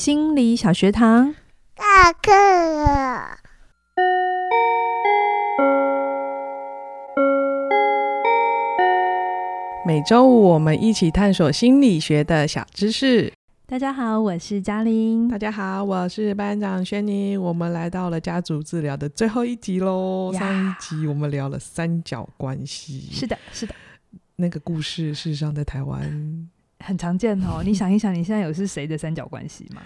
心理小学堂，下课了。每周五我们一起探索心理学的小知识。大家好，我是嘉玲。大家好，我是班长轩妮。我们来到了家族治疗的最后一集喽。上一集我们聊了三角关系。是的，是的。那个故事事实上在台湾很常见哦。你想一想，你现在有是谁的三角关系吗？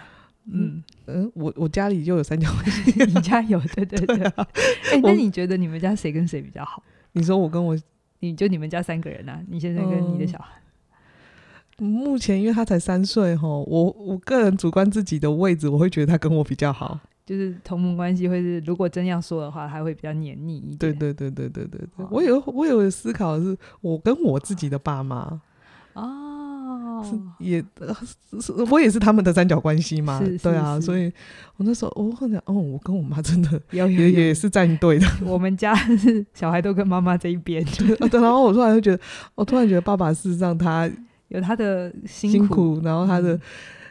嗯嗯，我我家里就有三角关系。你家有？对对对。哎、啊欸，那你觉得你们家谁跟谁比较好？你说我跟我，你就你们家三个人啊？你现在跟你的小孩。嗯、目前因为他才三岁哈，我我个人主观自己的位置，我会觉得他跟我比较好。就是同盟关系会是，如果真要说的话，他会比较黏腻一点。对对对对对对对，我有我有思考的是，我跟我自己的爸妈哦，也是 我也是他们的三角关系嘛，是对啊，所以我那时候我会想，哦，我跟我妈真的有也也是站队的。我们家是小孩都跟妈妈这一边，对，然后我突然就觉得，我突然觉得爸爸事实上他 有他的辛苦，辛苦然后他的、嗯、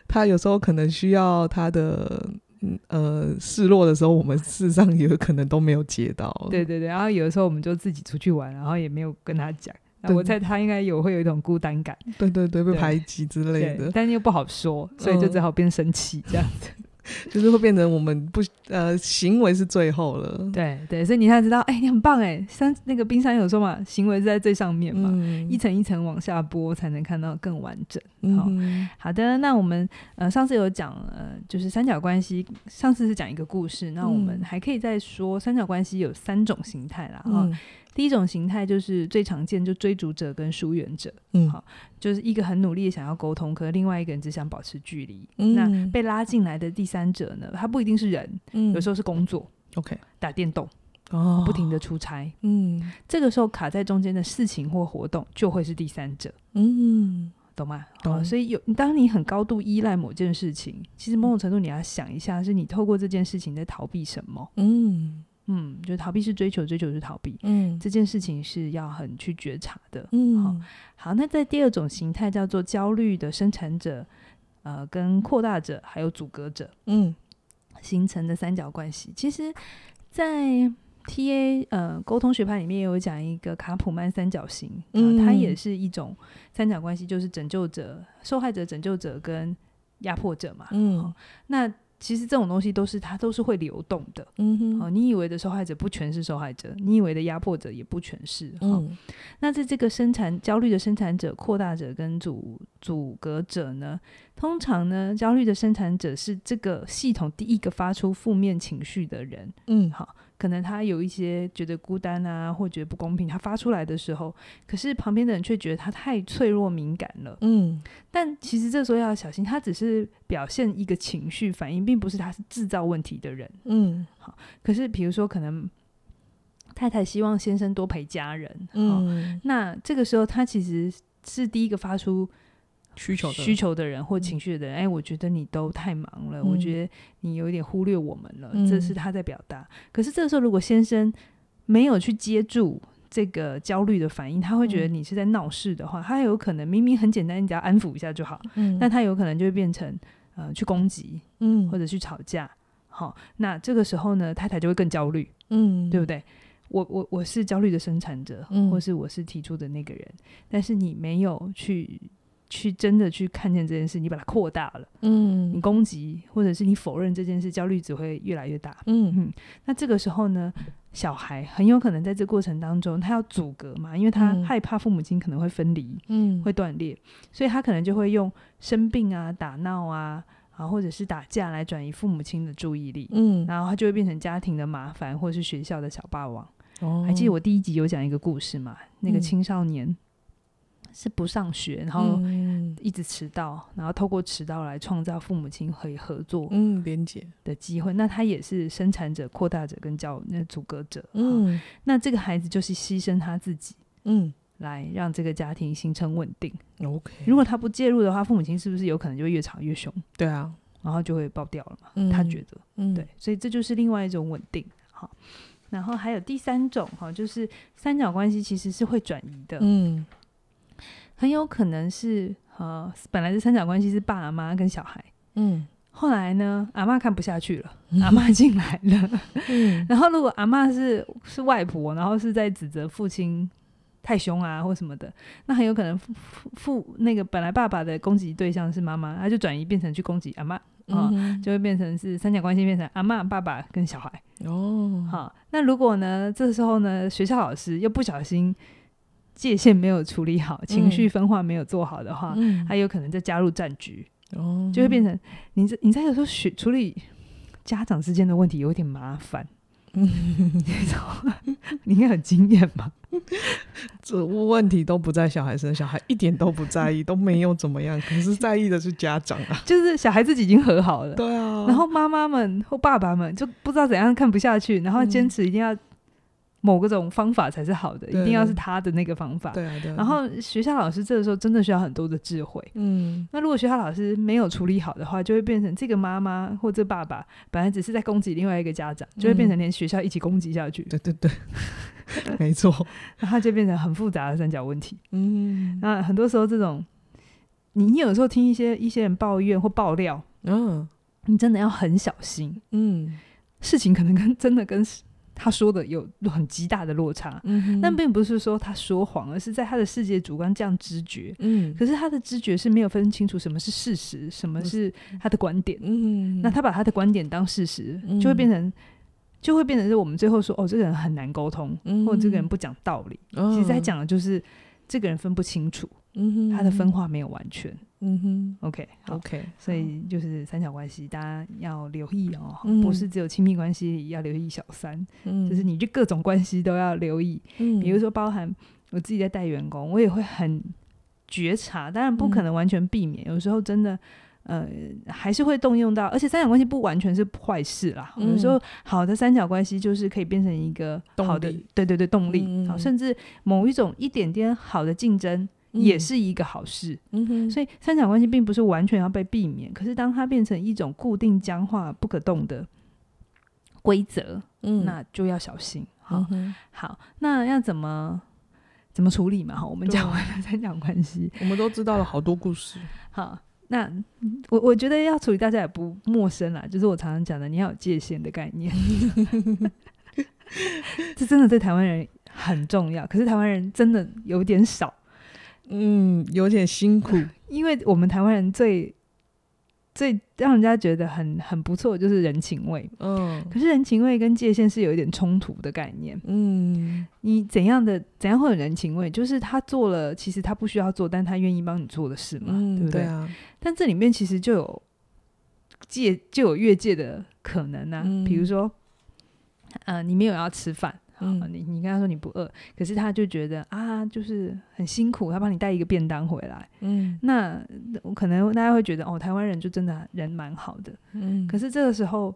他有时候可能需要他的。嗯呃，示弱的时候，我们事实上也有可能都没有接到。对对对，然后有的时候我们就自己出去玩，然后也没有跟他讲。那我猜他应该有会有一种孤单感。对对对，被排挤之类的，但又不好说，所以就只好变生气这样子。嗯 就是会变成我们不呃行为是最后了，对对，所以你才知道，哎、欸，你很棒哎，山那个冰山有说嘛，行为是在最上面嘛，嗯、一层一层往下剥才能看到更完整。好、嗯、好的，那我们呃上次有讲呃就是三角关系，上次是讲一个故事，那我们还可以再说三角关系有三种形态啦，哈、嗯。第一种形态就是最常见，就追逐者跟疏远者，嗯，好，就是一个很努力的想要沟通，可是另外一个人只想保持距离。嗯，那被拉进来的第三者呢，他不一定是人，嗯，有时候是工作，OK，打电动，哦，不停的出差，嗯，这个时候卡在中间的事情或活动就会是第三者，嗯，懂吗？懂。所以有当你很高度依赖某件事情，其实某种程度你要想一下，是你透过这件事情在逃避什么？嗯。嗯，就逃避是追求，追求是逃避。嗯，这件事情是要很去觉察的。嗯，好，好，那在第二种形态叫做焦虑的生产者，呃，跟扩大者还有阻隔者，嗯，形成的三角关系。其实，在 TA 呃沟通学派里面也有讲一个卡普曼三角形，嗯，它也是一种三角关系，就是拯救者、受害者、拯救者跟压迫者嘛。嗯，那。其实这种东西都是它都是会流动的，嗯哼，哦，你以为的受害者不全是受害者，你以为的压迫者也不全是，哈、嗯。那在这个生产焦虑的生产者、扩大者跟阻阻隔者呢，通常呢，焦虑的生产者是这个系统第一个发出负面情绪的人，嗯，好。可能他有一些觉得孤单啊，或觉得不公平，他发出来的时候，可是旁边的人却觉得他太脆弱敏感了。嗯，但其实这时候要小心，他只是表现一个情绪反应，并不是他是制造问题的人。嗯，好。可是比如说，可能太太希望先生多陪家人，嗯，那这个时候他其实是第一个发出。需求需求的人或情绪的人，哎、我觉得你都太忙了，嗯、我觉得你有一点忽略我们了，嗯、这是他在表达。可是这个时候，如果先生没有去接住这个焦虑的反应，他会觉得你是在闹事的话，嗯、他有可能明明很简单，你只要安抚一下就好，嗯，但他有可能就会变成呃去攻击，嗯，或者去吵架，好，那这个时候呢，太太就会更焦虑，嗯，对不对？我我我是焦虑的生产者，嗯，或是我是提出的那个人，但是你没有去。去真的去看见这件事，你把它扩大了，嗯，你攻击或者是你否认这件事，焦虑只会越来越大，嗯嗯。那这个时候呢，小孩很有可能在这过程当中，他要阻隔嘛，因为他害怕父母亲可能会分离，嗯，会断裂，所以他可能就会用生病啊、打闹啊啊，或者是打架来转移父母亲的注意力，嗯，然后他就会变成家庭的麻烦，或者是学校的小霸王。哦，还记得我第一集有讲一个故事嘛？那个青少年。嗯是不上学，然后一直迟到，嗯、然后透过迟到来创造父母亲可以合作、嗯连接的机会。那他也是生产者、扩大者跟教那阻隔者。嗯，那这个孩子就是牺牲他自己，嗯，来让这个家庭形成稳定。OK，如果他不介入的话，父母亲是不是有可能就会越吵越凶？对啊，然后就会爆掉了嘛。嗯、他觉得，嗯，对，所以这就是另外一种稳定。好，然后还有第三种哈，就是三角关系其实是会转移的。嗯。很有可能是呃，本来是三角关系是爸妈跟小孩，嗯，后来呢，阿妈看不下去了，阿妈进来了。嗯、然后如果阿妈是是外婆，然后是在指责父亲太凶啊或什么的，那很有可能父父那个本来爸爸的攻击对象是妈妈，他就转移变成去攻击阿妈，啊、就会变成是三角关系变成阿妈、爸爸跟小孩。哦，好，那如果呢，这时候呢，学校老师又不小心界限没有处理好，情绪分化没有做好的话，嗯、他有可能就加入战局。哦，就会变成你这，你在有时候学处理家长之间的问题有点麻烦。嗯，你应该很经验吧？这问题都不在小孩身上，小孩一点都不在意，都没有怎么样，可是在意的是家长啊。就是小孩自己已经和好了，对啊。然后妈妈们或爸爸们就不知道怎样看不下去，然后坚持一定要。某个种方法才是好的，一定要是他的那个方法。对啊，对啊。然后学校老师这个时候真的需要很多的智慧。嗯。那如果学校老师没有处理好的话，就会变成这个妈妈或者爸爸本来只是在攻击另外一个家长，就会变成连学校一起攻击下去。对对对，没错。然后就变成很复杂的三角问题。嗯。那很多时候这种，你你有时候听一些一些人抱怨或爆料，嗯，你真的要很小心。嗯。事情可能跟真的跟。他说的有很极大的落差，嗯、但并不是说他说谎，而是在他的世界主观这样知觉。嗯，可是他的知觉是没有分清楚什么是事实，什么是他的观点。嗯，那他把他的观点当事实，嗯、就会变成，就会变成是我们最后说哦，这个人很难沟通，嗯、或者这个人不讲道理。哦、其实他讲的就是这个人分不清楚，嗯、哼他的分化没有完全。嗯哼。好。Okay, 所以就是三角关系，大家要留意哦，嗯、不是只有亲密关系要留意小三，嗯、就是你这各种关系都要留意。嗯、比如说，包含我自己在带员工，我也会很觉察，当然不可能完全避免，嗯、有时候真的，呃，还是会动用到。而且三角关系不完全是坏事啦，嗯、有时候好的三角关系就是可以变成一个好的，对对对，动力，嗯、好，甚至某一种一点点好的竞争。也是一个好事，嗯哼，所以三角关系并不是完全要被避免，可是当它变成一种固定僵化不可动的规则，嗯，那就要小心。好，嗯、好，那要怎么怎么处理嘛？好，我们讲完了三角关系，我们都知道了好多故事。好，那我我觉得要处理，大家也不陌生啦，就是我常常讲的，你要有界限的概念，这真的对台湾人很重要，可是台湾人真的有点少。嗯，有点辛苦，因为我们台湾人最最让人家觉得很很不错，就是人情味。嗯，可是人情味跟界限是有一点冲突的概念。嗯，你怎样的怎样会有人情味？就是他做了，其实他不需要做，但他愿意帮你做的事嘛，嗯、对不对？对啊。但这里面其实就有界，就有越界的可能啊。嗯、比如说，呃，你没有要吃饭。嗯，你你跟他说你不饿，可是他就觉得啊，就是很辛苦，他帮你带一个便当回来。嗯，那我可能大家会觉得哦，台湾人就真的人蛮好的。嗯，可是这个时候，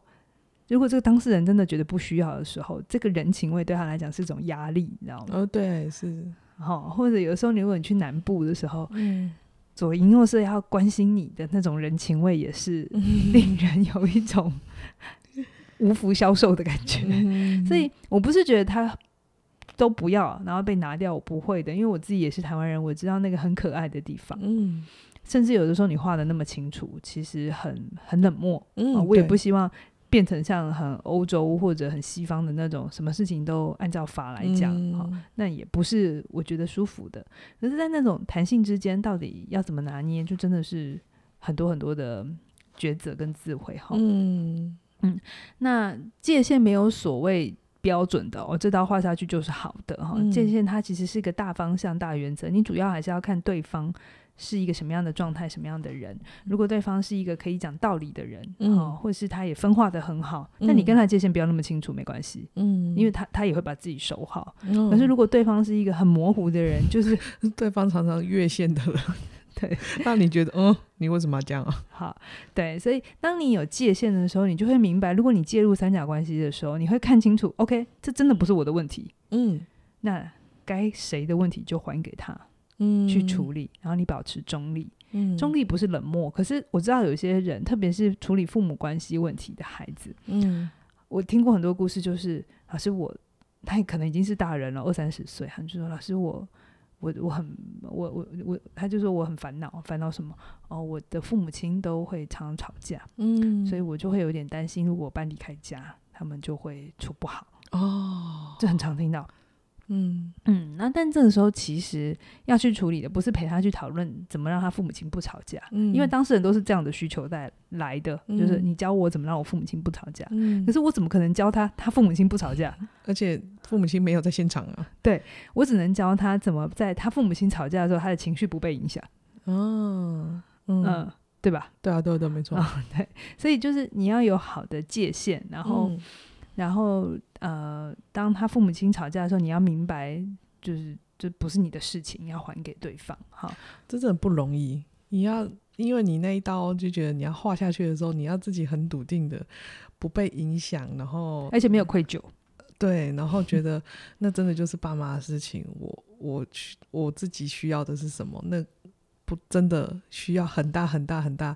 如果这个当事人真的觉得不需要的时候，这个人情味对他来讲是一种压力，你知道吗？哦，对，是。好，或者有时候你，如果你去南部的时候，嗯，左邻右舍要关心你的那种人情味，也是 令人有一种。无福消受的感觉，嗯、所以我不是觉得他都不要，然后被拿掉，我不会的，因为我自己也是台湾人，我知道那个很可爱的地方。嗯，甚至有的时候你画的那么清楚，其实很很冷漠。嗯、哦，我也不希望变成像很欧洲或者很西方的那种，什么事情都按照法来讲。嗯、哦，那也不是我觉得舒服的。可是，在那种弹性之间，到底要怎么拿捏，就真的是很多很多的抉择跟智慧。哈、哦，嗯。嗯，那界限没有所谓标准的，我、哦、这刀画下去就是好的哈。嗯、界限它其实是一个大方向、大原则，你主要还是要看对方是一个什么样的状态、什么样的人。如果对方是一个可以讲道理的人，嗯、哦，或是他也分化的很好，那、嗯、你跟他界限不要那么清楚没关系，嗯，因为他他也会把自己守好。嗯、可是如果对方是一个很模糊的人，就是 对方常常越线的人。对，那你觉得，嗯，你为什么要这样啊？好，对，所以当你有界限的时候，你就会明白，如果你介入三角关系的时候，你会看清楚，OK，这真的不是我的问题，嗯，那该谁的问题就还给他，嗯，去处理，然后你保持中立，嗯，中立不是冷漠，可是我知道有些人，特别是处理父母关系问题的孩子，嗯，我听过很多故事，就是老师我，他可能已经是大人了，二三十岁，他就说老师我。我我很我我我，他就说我很烦恼，烦恼什么？哦，我的父母亲都会常常吵架，嗯，所以我就会有点担心，如果我搬离开家，他们就会处不好。哦，这很常听到。嗯嗯，那但这个时候其实要去处理的不是陪他去讨论怎么让他父母亲不吵架，嗯，因为当事人都是这样的需求在来的，嗯，就是你教我怎么让我父母亲不吵架，嗯，可是我怎么可能教他他父母亲不吵架？而且父母亲没有在现场啊，对，我只能教他怎么在他父母亲吵架的时候，他的情绪不被影响。哦，嗯，嗯，对吧？对啊，对对，没错，哦，对，所以就是你要有好的界限，然后。嗯然后，呃，当他父母亲吵架的时候，你要明白，就是这不是你的事情，要还给对方。哈，这真的不容易。你要，因为你那一刀就觉得你要画下去的时候，你要自己很笃定的，不被影响，然后而且没有愧疚。对，然后觉得那真的就是爸妈的事情。我我我自己需要的是什么？那不真的需要很大很大很大。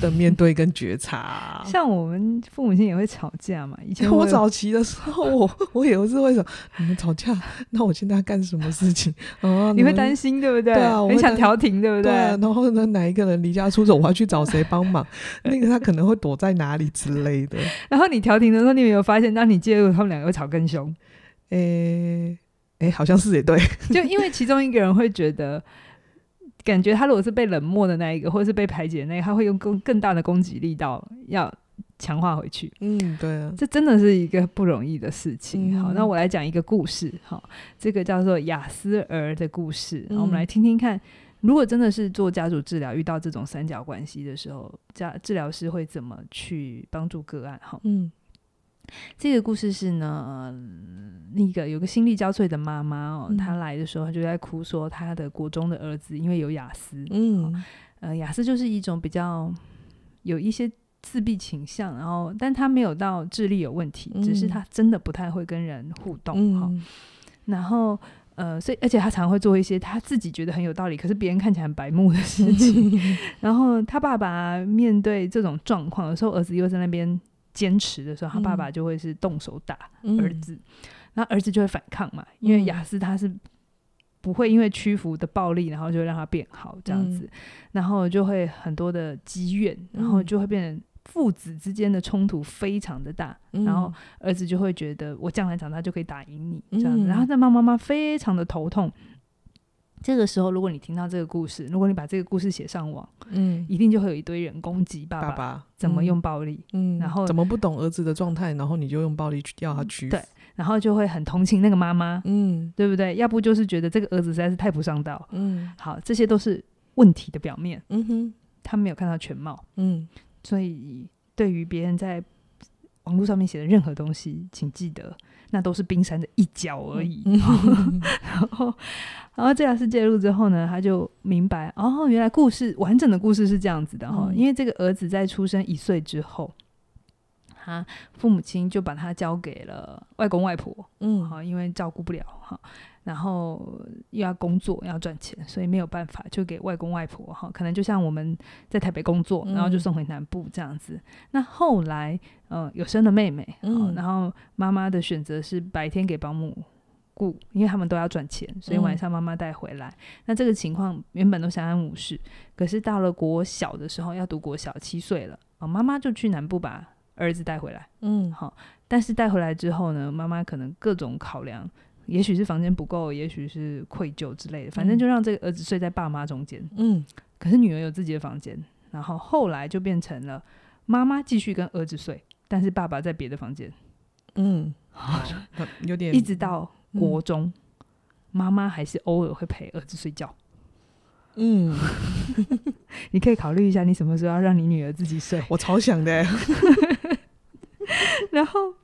的面对跟觉察，像我们父母亲也会吵架嘛。以前 我早期的时候，我我也是为什么你们吵架？那我现在干什么事情？哦，你会担心对不对？对啊，我很想调停对不对？对啊，然后呢，哪一个人离家出走，我要去找谁帮忙？那个他可能会躲在哪里之类的。然后你调停的时候，你有没有发现，当你介入，他们两个会吵更凶？诶诶，好像是也对，就因为其中一个人会觉得。感觉他如果是被冷漠的那一个，或者是被排解的那个，他会用更更大的攻击力道要强化回去。嗯，对啊，这真的是一个不容易的事情。嗯、好，那我来讲一个故事。好，这个叫做雅思儿的故事。嗯、我们来听听看，如果真的是做家族治疗，遇到这种三角关系的时候，家治疗师会怎么去帮助个案？哈，嗯。这个故事是呢，那个有个心力交瘁的妈妈哦，她、嗯、来的时候，她就在哭说，她的国中的儿子因为有雅思，嗯，呃，雅思就是一种比较有一些自闭倾向，然后但他没有到智力有问题，嗯、只是他真的不太会跟人互动哈、嗯。然后呃，所以而且他常会做一些他自己觉得很有道理，可是别人看起来很白目的事情。嗯、然后他爸爸面对这种状况，有时候儿子又在那边。坚持的时候，他爸爸就会是动手打儿子，那、嗯、儿子就会反抗嘛。因为雅思他是不会因为屈服的暴力，然后就让他变好这样子，嗯、然后就会很多的积怨，然后就会变成父子之间的冲突非常的大。嗯、然后儿子就会觉得我将来长大就可以打赢你这样子，然后这妈妈妈非常的头痛。这个时候，如果你听到这个故事，如果你把这个故事写上网，嗯，一定就会有一堆人攻击爸爸怎么用暴力，嗯，然后怎么不懂儿子的状态，然后你就用暴力去要他屈服，对，然后就会很同情那个妈妈，嗯，对不对？要不就是觉得这个儿子实在是太不上道，嗯，好，这些都是问题的表面，嗯哼，他没有看到全貌，嗯，所以对于别人在网络上面写的任何东西，请记得。那都是冰山的一角而已。嗯、然后，然后这样是介入之后呢，他就明白哦，原来故事完整的故事是这样子的哈。嗯、因为这个儿子在出生一岁之后，他父母亲就把他交给了外公外婆。嗯，好，因为照顾不了哈。然后又要工作要赚钱，所以没有办法，就给外公外婆哈。可能就像我们在台北工作，然后就送回南部这样子。嗯、那后来，呃，有生了妹妹，嗯，然后妈妈的选择是白天给保姆雇，因为他们都要赚钱，所以晚上妈妈带回来。嗯、那这个情况原本都相安无事，可是到了国小的时候，要读国小，七岁了，啊，妈妈就去南部把儿子带回来，嗯，好，但是带回来之后呢，妈妈可能各种考量。也许是房间不够，也许是愧疚之类的，反正就让这个儿子睡在爸妈中间。嗯，可是女儿有自己的房间，然后后来就变成了妈妈继续跟儿子睡，但是爸爸在别的房间。嗯，有点一直到国中，妈妈、嗯、还是偶尔会陪儿子睡觉。嗯，你可以考虑一下，你什么时候要让你女儿自己睡？我超想的。然后。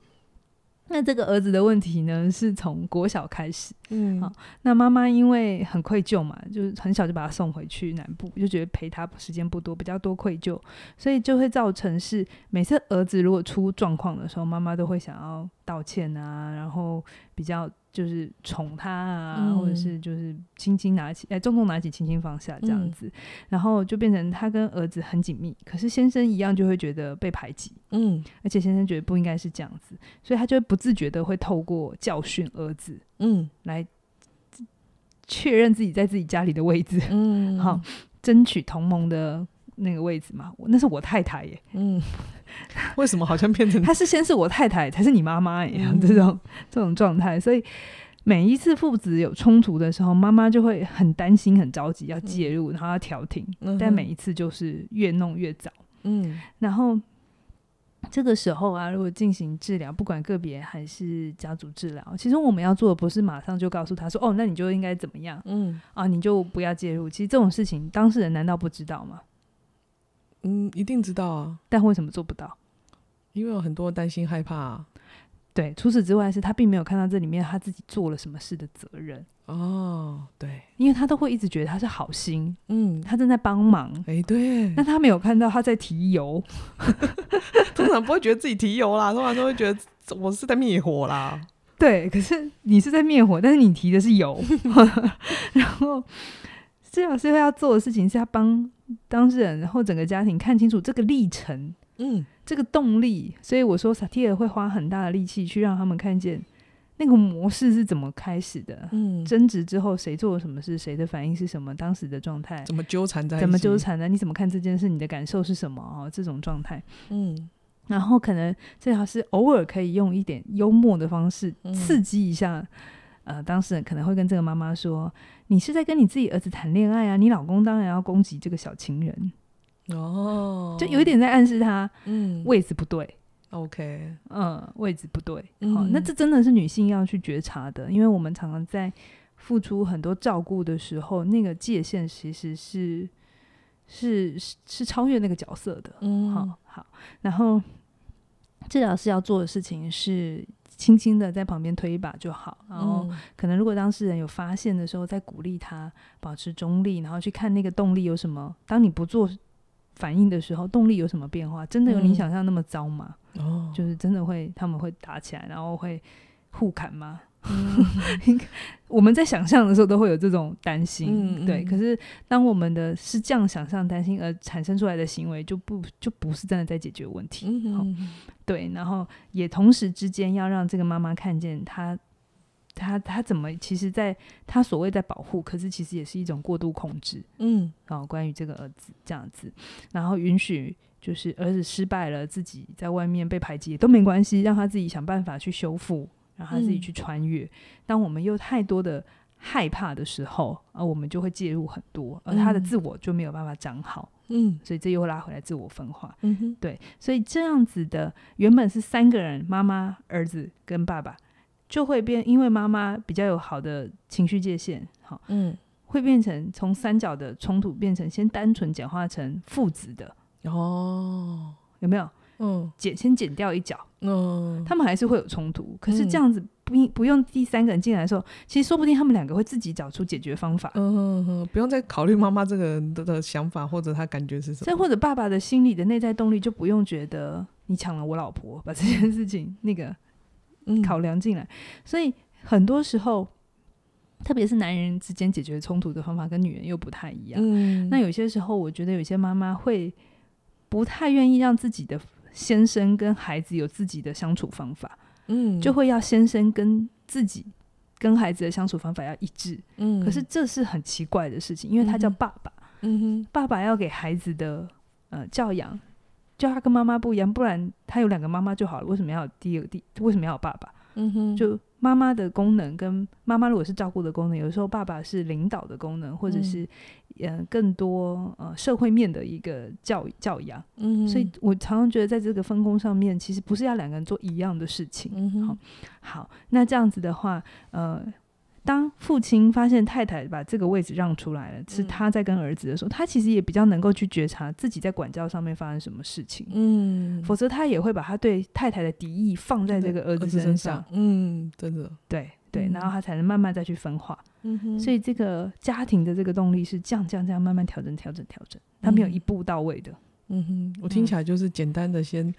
那这个儿子的问题呢，是从国小开始。嗯，好，那妈妈因为很愧疚嘛，就是很小就把他送回去南部，就觉得陪他时间不多，比较多愧疚，所以就会造成是每次儿子如果出状况的时候，妈妈都会想要道歉啊，然后比较。就是宠他啊，嗯、或者是就是轻轻拿起，哎、欸，重重拿起，轻轻放下这样子，嗯、然后就变成他跟儿子很紧密，可是先生一样就会觉得被排挤，嗯，而且先生觉得不应该是这样子，所以他就不自觉的会透过教训儿子，嗯，来确认自己在自己家里的位置，嗯，好，争取同盟的那个位置嘛。那是我太太耶，嗯，为什么好像变成她是先是我太太，才是你妈妈一样、嗯、这种这种状态？所以每一次父子有冲突的时候，妈妈就会很担心、很着急，要介入，然后要调停，嗯、但每一次就是越弄越早，嗯，然后。这个时候啊，如果进行治疗，不管个别还是家族治疗，其实我们要做的不是马上就告诉他说：“哦，那你就应该怎么样？”嗯，啊，你就不要介入。其实这种事情，当事人难道不知道吗？嗯，一定知道啊。但为什么做不到？因为有很多担心害怕啊。对，除此之外是他并没有看到这里面他自己做了什么事的责任哦。对，因为他都会一直觉得他是好心，嗯，他正在帮忙。哎，对，那他没有看到他在提油，通常不会觉得自己提油啦，通常都会觉得我是在灭火啦。对，可是你是在灭火，但是你提的是油。然后治疗师会要做的事情是要帮当事人，然后整个家庭看清楚这个历程。嗯。这个动力，所以我说萨提尔会花很大的力气去让他们看见那个模式是怎么开始的。嗯，争执之后谁做了什么事，谁的反应是什么，当时的状态怎么纠缠在，怎么纠缠的？你怎么看这件事？你的感受是什么？哦，这种状态。嗯，然后可能最好是偶尔可以用一点幽默的方式刺激一下。嗯、呃，当事人可能会跟这个妈妈说：“你是在跟你自己儿子谈恋爱啊？你老公当然要攻击这个小情人。”哦，就有一点在暗示他，嗯，位置不对，OK，嗯，位置不对，好，那这真的是女性要去觉察的，因为我们常常在付出很多照顾的时候，那个界限其实是是是是超越那个角色的，嗯，好，好，然后治疗师要做的事情是轻轻的在旁边推一把就好，然后可能如果当事人有发现的时候，再鼓励他保持中立，然后去看那个动力有什么，当你不做。反应的时候，动力有什么变化？真的有你想象那么糟吗？哦，就是真的会，他们会打起来，然后会互砍吗？嗯、我们在想象的时候都会有这种担心，嗯、对。可是当我们的是这样想象、担心而产生出来的行为，就不就不是真的在解决问题。对。然后也同时之间要让这个妈妈看见她。他他怎么？其实，在他所谓在保护，可是其实也是一种过度控制。嗯，哦，关于这个儿子这样子，然后允许就是儿子失败了，自己在外面被排挤都没关系，让他自己想办法去修复，让他自己去穿越。嗯、当我们又太多的害怕的时候，啊我们就会介入很多，而他的自我就没有办法长好。嗯，所以这又拉回来自我分化。嗯哼，对，所以这样子的原本是三个人：妈妈、儿子跟爸爸。就会变，因为妈妈比较有好的情绪界限，好，嗯，会变成从三角的冲突变成先单纯简化成父子的哦，有没有？嗯，减先减掉一角，嗯，他们还是会有冲突，可是这样子不不用第三个人进来的时候，其实说不定他们两个会自己找出解决方法，嗯不用再考虑妈妈这个人的的想法或者他感觉是什么，再或者爸爸的心理的内在动力就不用觉得你抢了我老婆，把这件事情那个。考量进来，所以很多时候，特别是男人之间解决冲突的方法跟女人又不太一样。嗯，那有些时候，我觉得有些妈妈会不太愿意让自己的先生跟孩子有自己的相处方法。嗯，就会要先生跟自己跟孩子的相处方法要一致。嗯，可是这是很奇怪的事情，因为他叫爸爸。嗯哼，爸爸要给孩子的呃教养。就他跟妈妈不一样，不然他有两个妈妈就好了。为什么要第二个第？为什么要有爸爸？嗯哼，就妈妈的功能跟妈妈如果是照顾的功能，有时候爸爸是领导的功能，或者是嗯、呃、更多呃社会面的一个教教养。嗯，所以我常常觉得在这个分工上面，其实不是要两个人做一样的事情。嗯，好，好，那这样子的话，呃。当父亲发现太太把这个位置让出来了，是他在跟儿子的时候，嗯、他其实也比较能够去觉察自己在管教上面发生什么事情。嗯，否则他也会把他对太太的敌意放在这个儿子身上。身上嗯，真的，对对，然后他才能慢慢再去分化。嗯哼，所以这个家庭的这个动力是这样这样这样慢慢调整调整调整，他没有一步到位的。嗯哼，我听起来就是简单的，先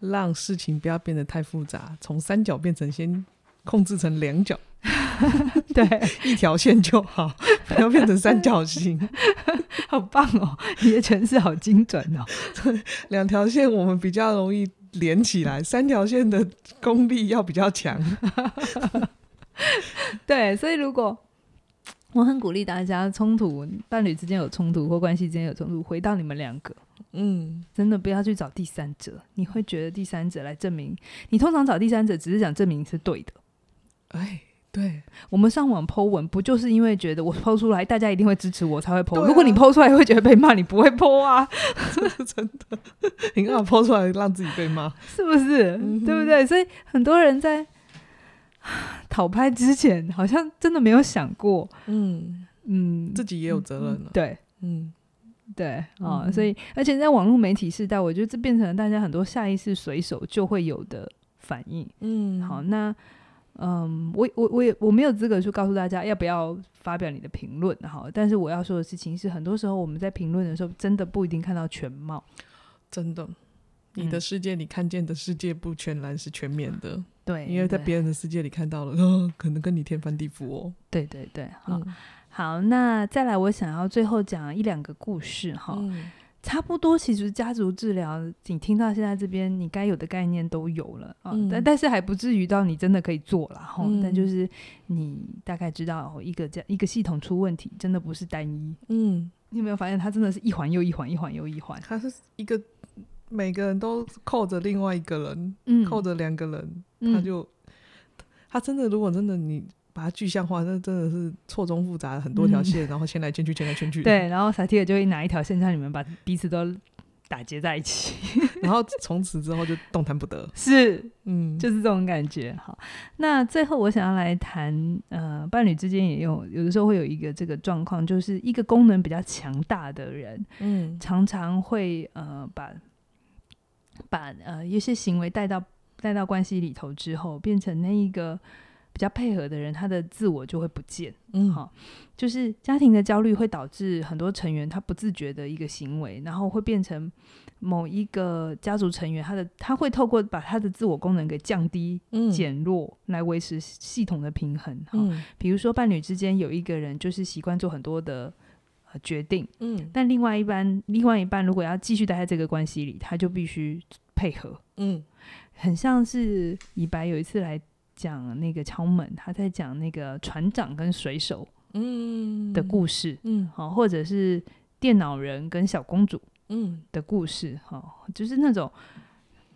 让事情不要变得太复杂，从三角变成先控制成两角。对，一条线就好，不要变成三角形。好棒哦，你的诠释好精准哦。两条线我们比较容易连起来，三条线的功力要比较强。对，所以如果我很鼓励大家，冲突伴侣之间有冲突或关系之间有冲突，回到你们两个，嗯，真的不要去找第三者。你会觉得第三者来证明，你通常找第三者只是想证明是对的。哎，对，我们上网 po 文，不就是因为觉得我 po 出来，大家一定会支持我才会 po？、啊、如果你 po 出来会觉得被骂，你不会 po 啊？真的，你干嘛 po 出来让自己被骂？是不是？嗯、对不对？所以很多人在。讨拍之前，好像真的没有想过，嗯。嗯，自己也有责任了，对，嗯。对啊、所以而且在网络媒体时代，我觉得这变成了大家很多下意识随手就会有的反应，嗯，好，那嗯，我我我也我没有资格去告诉大家要不要发表你的评论，好，但是我要说的事情是，很多时候我们在评论的时候，真的不一定看到全貌，真的。你的世界，你看见的世界不全然是全面的，对，因为在别人的世界里看到了，哦，可能跟你天翻地覆哦。对对对，好，嗯、好，那再来，我想要最后讲一两个故事哈，嗯、差不多，其实家族治疗，你听到现在这边，你该有的概念都有了啊，嗯、但但是还不至于到你真的可以做了哈，嗯、但就是你大概知道一个这样一个系统出问题，真的不是单一，嗯，你有没有发现它真的是一环又一环，一环又一环，它是一个。每个人都扣着另外一个人，嗯、扣着两个人，嗯、他就他真的，如果真的你把它具象化，那真的是错综复杂，很多条线，嗯、然后牵来牵去，牵来牵去。对，然后萨提尔就会拿一条线，让你们把彼此都打结在一起，然后从此之后就动弹不得。是，嗯，就是这种感觉。好，那最后我想要来谈，呃，伴侣之间也有有的时候会有一个这个状况，就是一个功能比较强大的人，嗯，常常会呃把。把呃一些行为带到带到关系里头之后，变成那一个比较配合的人，他的自我就会不见。嗯，好，就是家庭的焦虑会导致很多成员他不自觉的一个行为，然后会变成某一个家族成员他的他会透过把他的自我功能给降低、嗯、减弱来维持系统的平衡。嗯，比如说伴侣之间有一个人就是习惯做很多的。决定，嗯，但另外一半，另外一半如果要继续待在这个关系里，他就必须配合，嗯，很像是以白有一次来讲那个敲门，他在讲那个船长跟水手，嗯。的故事，嗯，好，或者是电脑人跟小公主，嗯。的故事，哈，就是那种，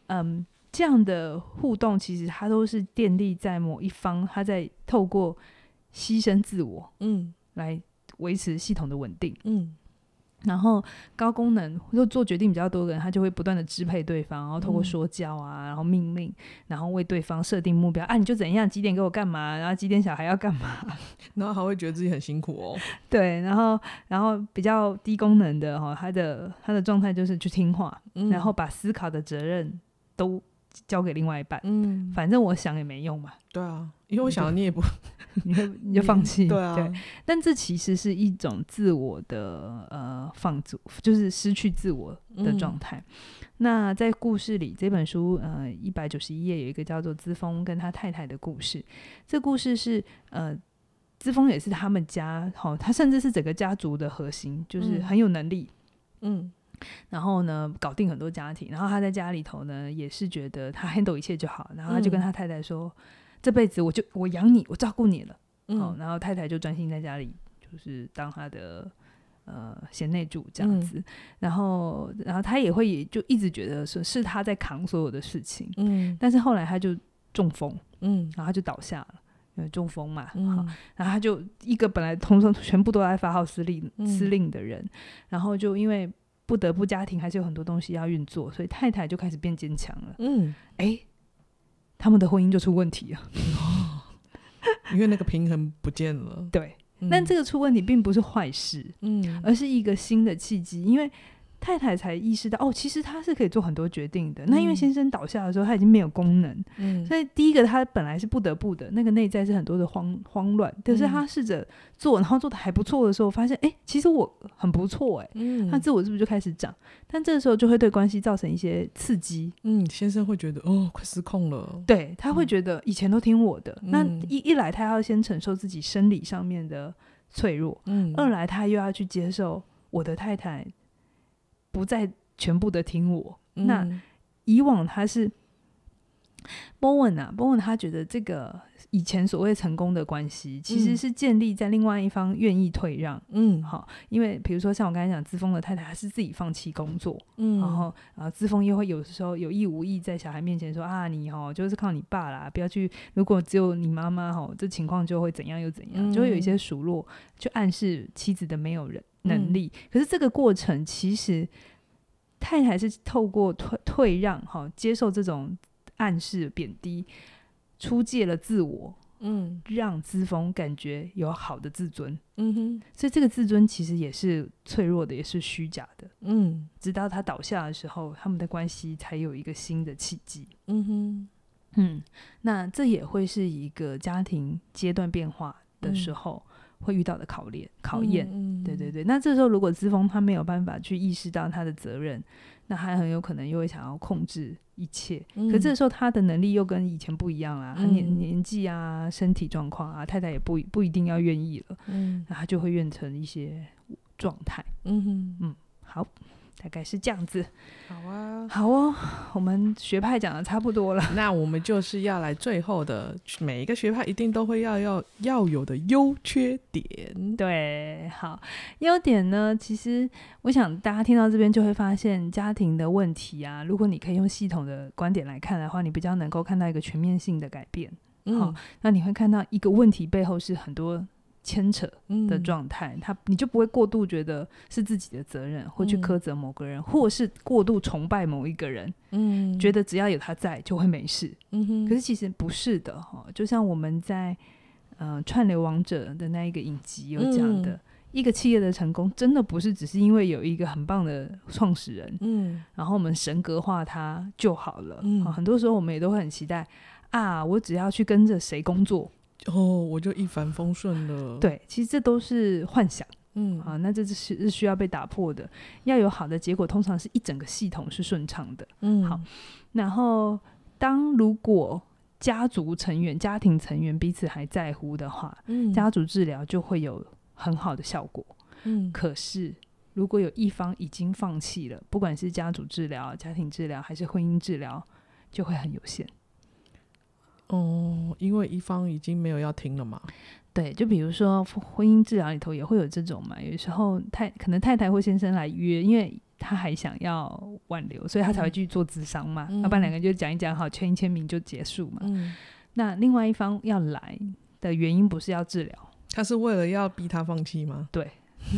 嗯，这样的互动，其实它都是建立在某一方他在透过牺牲自我，嗯，来。维持系统的稳定，嗯，然后高功能或做决定比较多的人，他就会不断的支配对方，然后透过说教啊，嗯、然后命令，然后为对方设定目标啊，你就怎样，几点给我干嘛，然后几点小孩要干嘛，然后还会觉得自己很辛苦哦。对，然后然后比较低功能的哈，他的他的状态就是去听话，嗯、然后把思考的责任都交给另外一半，嗯，反正我想也没用嘛。对啊，因为我想你也不。你会你就放弃，对啊，对，但这其实是一种自我的呃放逐，就是失去自我的状态。嗯、那在故事里，这本书呃一百九十一页有一个叫做资丰跟他太太的故事。这故事是呃资丰也是他们家好、哦，他甚至是整个家族的核心，就是很有能力，嗯，然后呢搞定很多家庭，然后他在家里头呢也是觉得他 handle 一切就好，然后他就跟他太太说。嗯这辈子我就我养你，我照顾你了，嗯、哦，然后太太就专心在家里，就是当她的呃贤内助这样子，嗯、然后然后他也会也就一直觉得是是他在扛所有的事情，嗯，但是后来他就中风，嗯，然后他就倒下了，因为中风嘛，嗯、然后他就一个本来通常全部都在发号施令司令的人，嗯、然后就因为不得不家庭还是有很多东西要运作，所以太太就开始变坚强了，嗯，哎。他们的婚姻就出问题了，因为那个平衡不见了。对，嗯、但这个出问题并不是坏事，嗯，而是一个新的契机，因为。太太才意识到哦，其实他是可以做很多决定的。嗯、那因为先生倒下的时候，他已经没有功能，嗯，所以第一个他本来是不得不的，那个内在是很多的慌慌乱。可是他试着做，然后做的还不错的时候，发现哎，其实我很不错哎，嗯，他自我是不是就开始长？但这个时候就会对关系造成一些刺激。嗯，先生会觉得哦，快失控了。对，他会觉得以前都听我的，嗯、那一一来他要先承受自己生理上面的脆弱，嗯，二来他又要去接受我的太太。不再全部的听我，嗯、那以往他是 Bowen 啊，，Bowen 他觉得这个以前所谓成功的关系，其实是建立在另外一方愿意退让。嗯，好，因为比如说像我刚才讲，资丰的太太还是自己放弃工作，嗯，然后啊，资丰又会有时候有意无意在小孩面前说啊，你哦就是靠你爸啦，不要去，如果只有你妈妈哈，这情况就会怎样又怎样，嗯、就会有一些数落，就暗示妻子的没有人能力。嗯、可是这个过程其实太太是透过退退让哈，接受这种。暗示贬低，出借了自我，嗯，让资丰感觉有好的自尊，嗯哼，所以这个自尊其实也是脆弱的，也是虚假的，嗯，直到他倒下的时候，他们的关系才有一个新的契机，嗯哼，嗯，那这也会是一个家庭阶段变化的时候会遇到的考验，考验，嗯，对对对，那这时候如果资峰他没有办法去意识到他的责任。那他很有可能又会想要控制一切，嗯、可这时候他的能力又跟以前不一样啦，嗯、他年年纪啊、身体状况啊，太太也不不一定要愿意了，嗯，那他就会变成一些状态，嗯嗯，好。大概是这样子，好啊，好哦，我们学派讲的差不多了，那我们就是要来最后的，每一个学派一定都会要要要有的优缺点。对，好，优点呢，其实我想大家听到这边就会发现家庭的问题啊，如果你可以用系统的观点来看的话，你比较能够看到一个全面性的改变。嗯，好，那你会看到一个问题背后是很多。牵扯的状态，嗯、他你就不会过度觉得是自己的责任，或去苛责某个人，嗯、或是过度崇拜某一个人，嗯，觉得只要有他在就会没事，嗯哼。可是其实不是的哈，就像我们在呃串流王者的那一个影集有讲的，嗯、一个企业的成功真的不是只是因为有一个很棒的创始人，嗯，然后我们神格化他就好了，嗯，很多时候我们也都会很期待啊，我只要去跟着谁工作。哦，我就一帆风顺了。对，其实这都是幻想，嗯啊，那这是是需要被打破的。要有好的结果，通常是一整个系统是顺畅的。嗯，好。然后，当如果家族成员、家庭成员彼此还在乎的话，嗯，家族治疗就会有很好的效果。嗯，可是如果有一方已经放弃了，不管是家族治疗、家庭治疗还是婚姻治疗，就会很有限。哦，因为一方已经没有要听了嘛。对，就比如说婚姻治疗里头也会有这种嘛，有时候太可能太太或先生来约，因为他还想要挽留，所以他才会去做咨商嘛。要不然两个人就讲一讲好，签一签名就结束嘛。嗯，那另外一方要来的原因不是要治疗，他是为了要逼他放弃吗？对，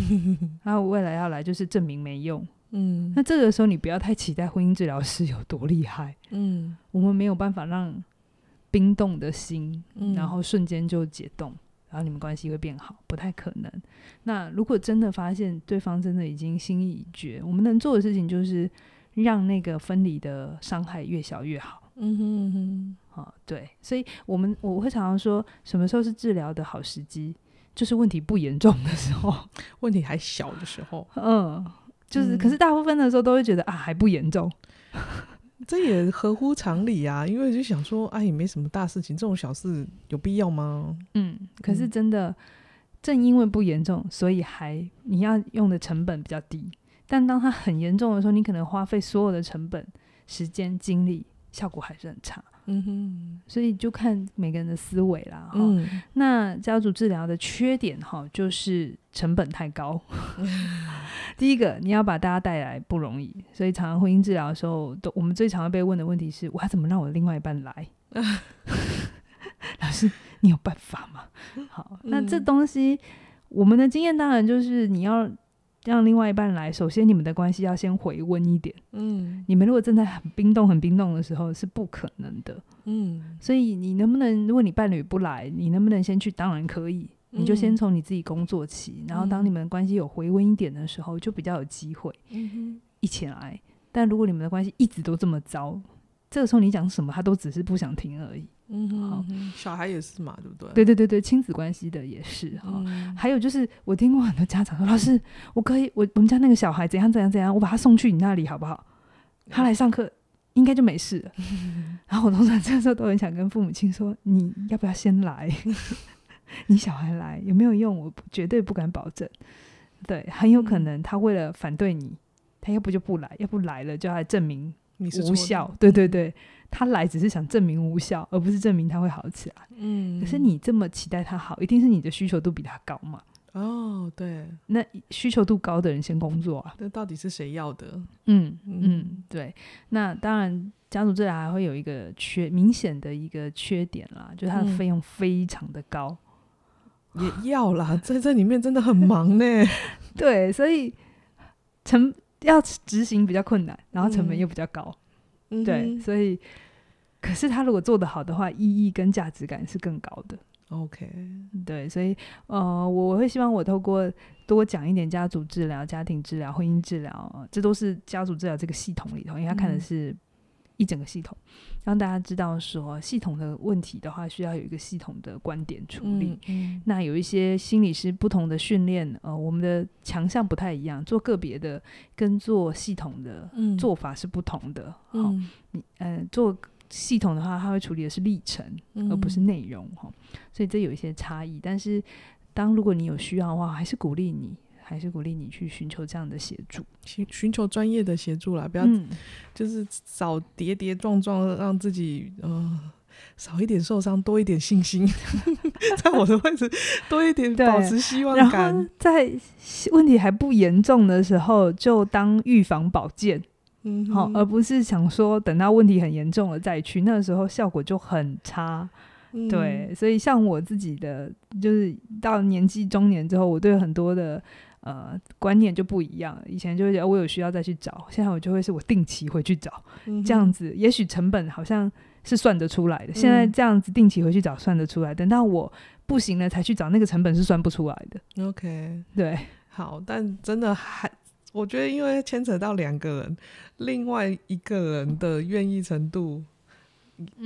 他未来要来就是证明没用。嗯，那这个时候你不要太期待婚姻治疗师有多厉害。嗯，我们没有办法让。冰冻的心，然后瞬间就解冻，嗯、然后你们关系会变好，不太可能。那如果真的发现对方真的已经心意已决，我们能做的事情就是让那个分离的伤害越小越好。嗯哼嗯哼，好、哦，对，所以我们我会常常说，什么时候是治疗的好时机？就是问题不严重的时候，问题还小的时候。嗯，就是，嗯、可是大部分的时候都会觉得啊，还不严重。这也合乎常理啊，因为就想说，哎，也没什么大事情，这种小事有必要吗？嗯，可是真的，嗯、正因为不严重，所以还你要用的成本比较低。但当它很严重的时候，你可能花费所有的成本、时间、精力，效果还是很差。嗯哼，所以就看每个人的思维啦。哈、嗯，那家族治疗的缺点哈，就是成本太高。第一个，你要把大家带来不容易，所以常常婚姻治疗的时候，都我们最常被问的问题是：我要怎么让我的另外一半来？老师，你有办法吗？好，那这东西，我们的经验当然就是你要。让另外一半来，首先你们的关系要先回温一点。嗯，你们如果正在很冰冻、很冰冻的时候，是不可能的。嗯，所以你能不能，如果你伴侣不来，你能不能先去？当然可以，你就先从你自己工作起，嗯、然后当你们的关系有回温一点的时候，就比较有机会一起来。但如果你们的关系一直都这么糟，这个时候你讲什么，他都只是不想听而已。嗯哼，好，小孩也是嘛，对不对？对对对对，亲子关系的也是哈。嗯、还有就是，我听过很多家长说：“老师，我可以，我我们家那个小孩怎样怎样怎样，我把他送去你那里好不好？他来上课应该就没事了。嗯”然后我通常这时候都很想跟父母亲说：“你要不要先来？你小孩来有没有用？我绝对不敢保证。对，很有可能他为了反对你，他要不就不来，要不来了就要来证明你是无效。对对对。”他来只是想证明无效，而不是证明他会好起来。嗯，可是你这么期待他好，一定是你的需求度比他高嘛？哦，对，那需求度高的人先工作啊。那到底是谁要的？嗯嗯，对。那当然，家族治疗还会有一个缺明显的一个缺点啦，就是它的费用非常的高。嗯、也要啦，在这里面真的很忙呢。对，所以成要执行比较困难，然后成本又比较高。嗯、对，所以可是他如果做得好的话，意义跟价值感是更高的。OK，对，所以呃，我会希望我透过多讲一点家族治疗、家庭治疗、婚姻治疗，这都是家族治疗这个系统里头，因为他看的是一整个系统，嗯、让大家知道说系统的问题的话，需要有一个系统的观点处理。嗯嗯、那有一些心理师不同的训练，呃，我们的强项不太一样，做个别的跟做系统的做法是不同的。好、嗯，你呃做。系统的话，它会处理的是历程，嗯、而不是内容哈，所以这有一些差异。但是，当如果你有需要的话，还是鼓励你，还是鼓励你去寻求这样的协助，寻寻求专业的协助啦，不要、嗯、就是少跌跌撞撞，让自己呃少一点受伤，多一点信心，在我的位置多一点保持希望感。然后在问题还不严重的时候，就当预防保健。嗯，好，而不是想说等到问题很严重了再去，那个时候效果就很差。嗯、对，所以像我自己的，就是到年纪中年之后，我对很多的呃观念就不一样了。以前就会觉得我有需要再去找，现在我就会是我定期回去找，嗯、这样子，也许成本好像是算得出来的。嗯、现在这样子定期回去找算得出来，等到我不行了才去找，那个成本是算不出来的。OK，对，好，但真的还。我觉得，因为牵扯到两个人，另外一个人的愿意程度。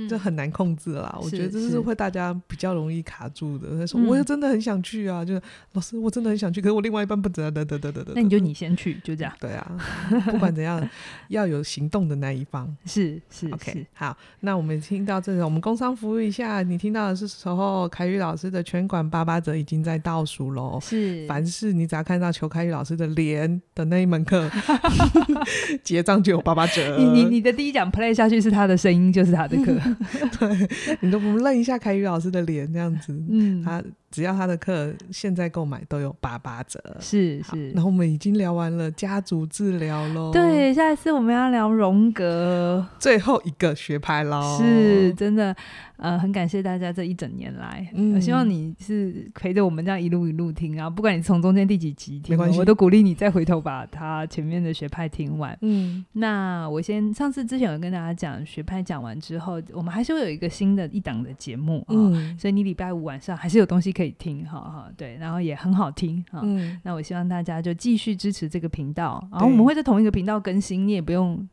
这很难控制啦，我觉得这是会大家比较容易卡住的。他说：“我也真的很想去啊，就是老师，我真的很想去，可是我另外一半不得得得得得得。”那你就你先去，就这样。对啊，不管怎样，要有行动的那一方。是是 OK。好，那我们听到这个，我们工商服务一下。你听到的是时候，凯宇老师的全馆八八折已经在倒数喽。是，凡是你只要看到求凯宇老师的脸的那一门课，结账就有八八折。你你你的第一讲 play 下去是他的声音，就是他的课。对，你都不认一下凯宇老师的脸，这样子，嗯，他。只要他的课现在购买都有八八折，是是。然后我们已经聊完了家族治疗喽，对，下一次我们要聊荣格。最后一个学派喽，是真的，呃，很感谢大家这一整年来，嗯，我希望你是陪着我们这样一路一路听啊，不管你从中间第几集听，没关系，我都鼓励你再回头把他前面的学派听完，嗯，那我先上次之前有跟大家讲学派讲完之后，我们还是会有一个新的一档的节目啊，嗯，所以你礼拜五晚上还是有东西可以听，哈哈，对，然后也很好听哈。嗯，那我希望大家就继续支持这个频道，然后我们会在同一个频道更新，你也不用。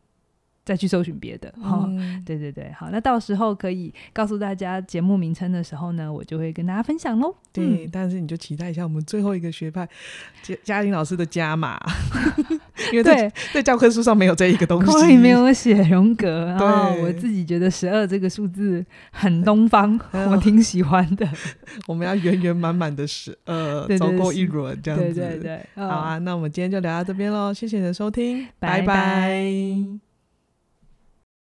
再去搜寻别的哈，嗯、对对对，好，那到时候可以告诉大家节目名称的时候呢，我就会跟大家分享喽。对，嗯、但是你就期待一下我们最后一个学派嘉嘉玲老师的加码，因为在对在教科书上没有这一个东西，没有写荣格，然后我自己觉得十二这个数字很东方，我挺喜欢的。我们要圆圆满满的十二走过一轮这样子，对对对，对，好啊，那我们今天就聊到这边喽，谢谢你的收听，拜拜。拜拜。